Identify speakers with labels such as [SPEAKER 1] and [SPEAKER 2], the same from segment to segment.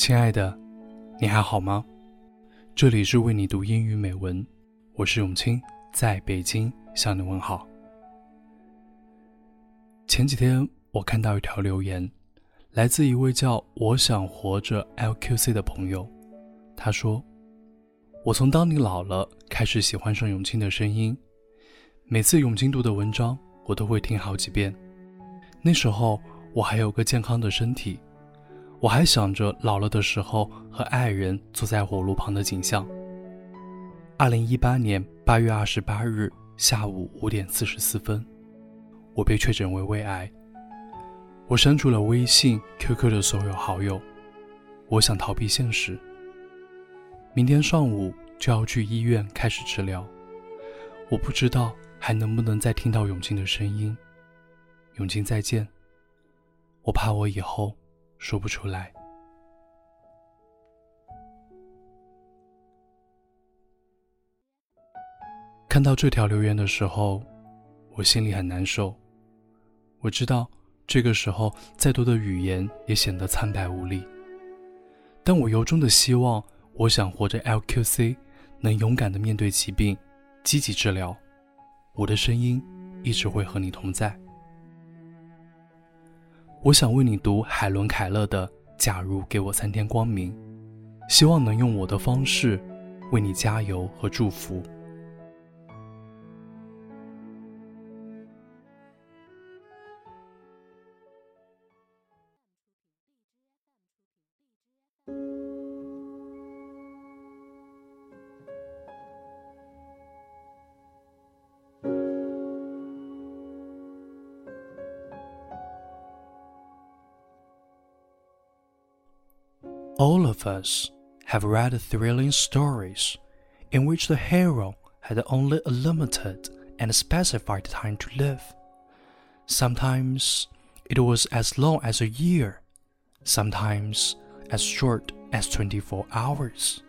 [SPEAKER 1] 亲爱的，你还好吗？这里是为你读英语美文，我是永清，在北京向你问好。前几天我看到一条留言，来自一位叫“我想活着 LQC” 的朋友，他说：“我从当你老了开始喜欢上永清的声音，每次永清读的文章，我都会听好几遍。那时候我还有个健康的身体。”我还想着老了的时候和爱人坐在火炉旁的景象。二零一八年八月二十八日下午五点四十四分，我被确诊为胃癌。我删除了微信、QQ 的所有好友，我想逃避现实。明天上午就要去医院开始治疗，我不知道还能不能再听到永静的声音。永静再见，我怕我以后。说不出来。看到这条留言的时候，我心里很难受。我知道这个时候再多的语言也显得苍白无力，但我由衷的希望，我想活着 LQC 能勇敢的面对疾病，积极治疗。我的声音一直会和你同在。我想为你读海伦·凯勒的《假如给我三天光明》，希望能用我的方式为你加油和祝福。All of us have read thrilling stories in which the hero had only a limited and specified time to live. Sometimes it was as long as a year, sometimes as short as 24 hours.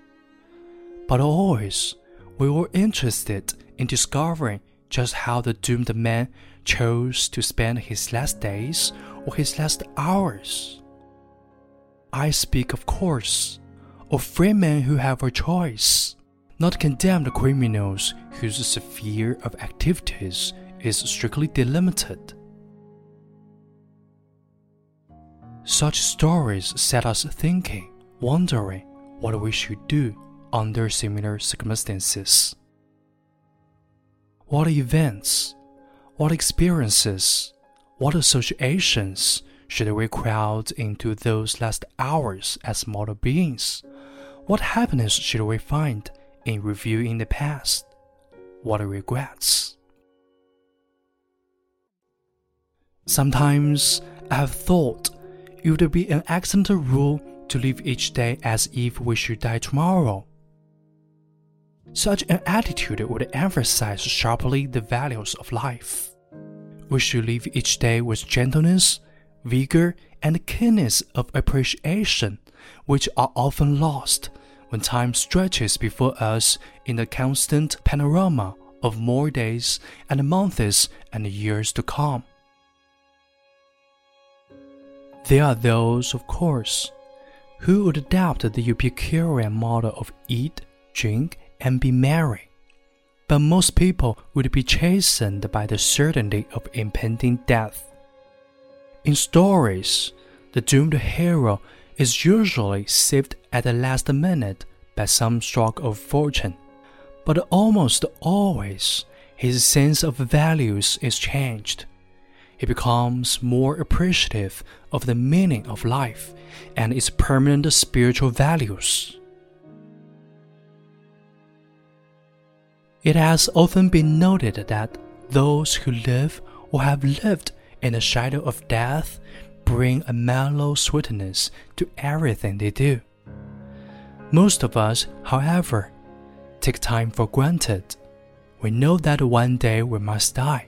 [SPEAKER 1] But always, we were interested in discovering just how the doomed man chose to spend his last days or his last hours. I speak, of course, of free men who have a choice, not condemned criminals whose sphere of activities is strictly delimited. Such stories set us thinking, wondering what we should do under similar circumstances. What events, what experiences, what associations should we crowd into those last hours as mortal beings? What happiness should we find in reviewing the past? What regrets? Sometimes I have thought it would be an excellent rule to live each day as if we should die tomorrow. Such an attitude would emphasize sharply the values of life. We should live each day with gentleness vigor, and keenness of appreciation, which are often lost when time stretches before us in the constant panorama of more days and months and years to come. There are those, of course, who would adopt the Epicurean model of eat, drink, and be merry. But most people would be chastened by the certainty of impending death. In stories, the doomed hero is usually saved at the last minute by some stroke of fortune, but almost always his sense of values is changed. He becomes more appreciative of the meaning of life and its permanent spiritual values. It has often been noted that those who live or have lived in the shadow of death bring a mellow sweetness to everything they do. Most of us, however, take time for granted. We know that one day we must die,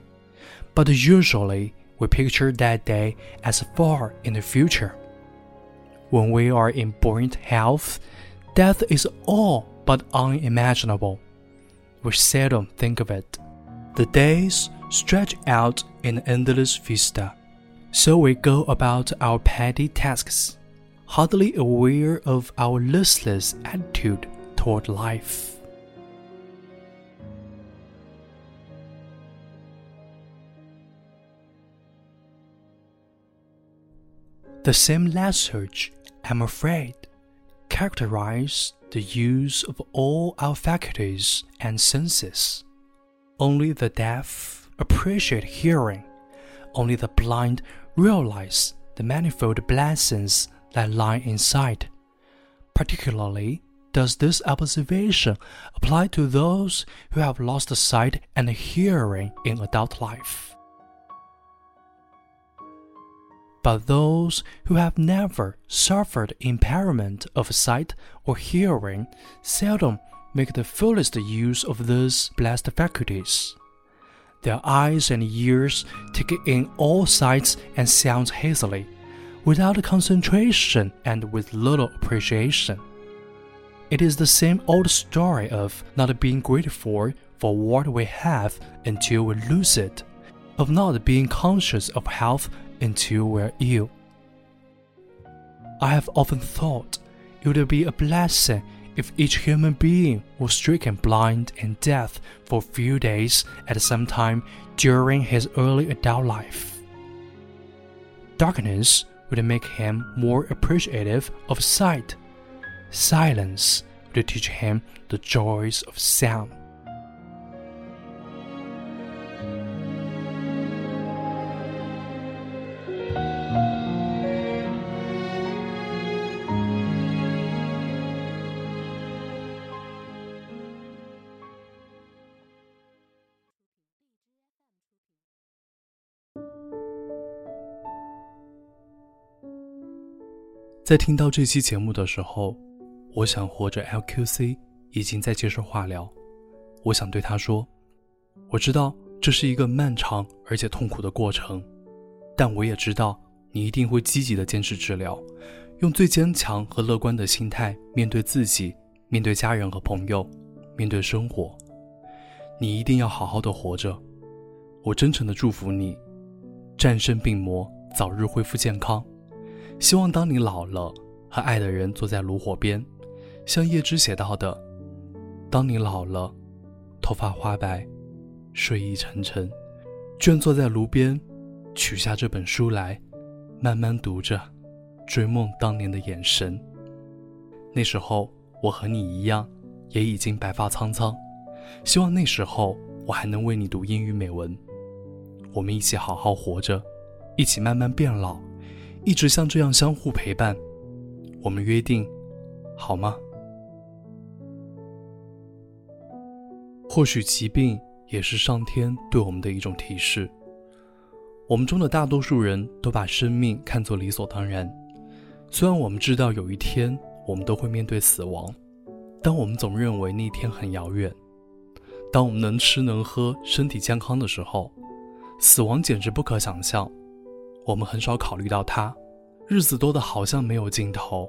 [SPEAKER 1] but usually we picture that day as far in the future. When we are in buoyant health, death is all but unimaginable. We seldom think of it. The days stretch out in endless vista. So we go about our petty tasks, hardly aware of our listless attitude toward life. The same lethargy, I'm afraid, characterize the use of all our faculties and senses. Only the deaf appreciate hearing, only the blind realize the manifold blessings that lie inside. Particularly does this observation apply to those who have lost sight and hearing in adult life. But those who have never suffered impairment of sight or hearing seldom make the fullest use of these blessed faculties. Their eyes and ears take in all sights and sounds hazily, without concentration and with little appreciation. It is the same old story of not being grateful for what we have until we lose it, of not being conscious of health until we're ill. I have often thought it would be a blessing if each human being was stricken blind and deaf for a few days at some time during his early adult life. Darkness would make him more appreciative of sight. Silence would teach him the joys of sound. 在听到这期节目的时候，我想活着 LQC 已经在接受化疗。我想对他说：“我知道这是一个漫长而且痛苦的过程，但我也知道你一定会积极的坚持治疗，用最坚强和乐观的心态面对自己，面对家人和朋友，面对生活。你一定要好好的活着。我真诚的祝福你，战胜病魔，早日恢复健康。”希望当你老了，和爱的人坐在炉火边，像叶芝写到的：“当你老了，头发花白，睡意沉沉，倦坐在炉边，取下这本书来，慢慢读着，追梦当年的眼神。那时候我和你一样，也已经白发苍苍。希望那时候我还能为你读英语美文。我们一起好好活着，一起慢慢变老。”一直像这样相互陪伴，我们约定，好吗？或许疾病也是上天对我们的一种提示。我们中的大多数人都把生命看作理所当然，虽然我们知道有一天我们都会面对死亡，但我们总认为那一天很遥远。当我们能吃能喝、身体健康的时候，死亡简直不可想象。我们很少考虑到它，日子多得好像没有尽头，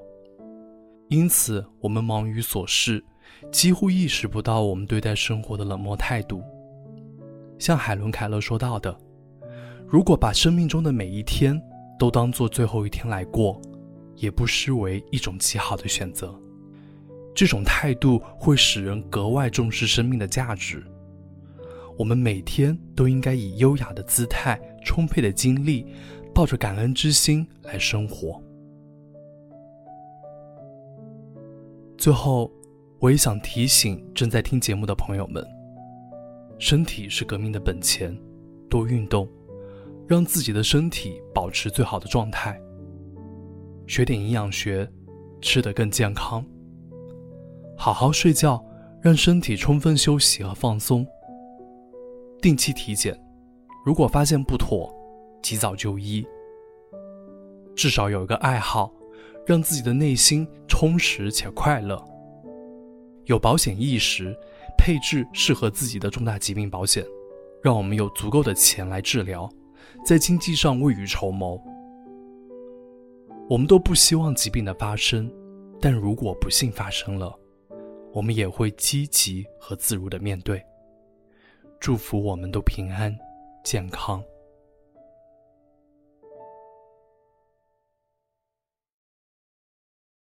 [SPEAKER 1] 因此我们忙于琐事，几乎意识不到我们对待生活的冷漠态度。像海伦·凯勒说到的：“如果把生命中的每一天都当做最后一天来过，也不失为一种极好的选择。”这种态度会使人格外重视生命的价值。我们每天都应该以优雅的姿态、充沛的精力。抱着感恩之心来生活。最后，我也想提醒正在听节目的朋友们：身体是革命的本钱，多运动，让自己的身体保持最好的状态。学点营养学，吃得更健康。好好睡觉，让身体充分休息和放松。定期体检，如果发现不妥。及早就医，至少有一个爱好，让自己的内心充实且快乐。有保险意识，配置适合自己的重大疾病保险，让我们有足够的钱来治疗，在经济上未雨绸缪。我们都不希望疾病的发生，但如果不幸发生了，我们也会积极和自如的面对。祝福我们都平安健康。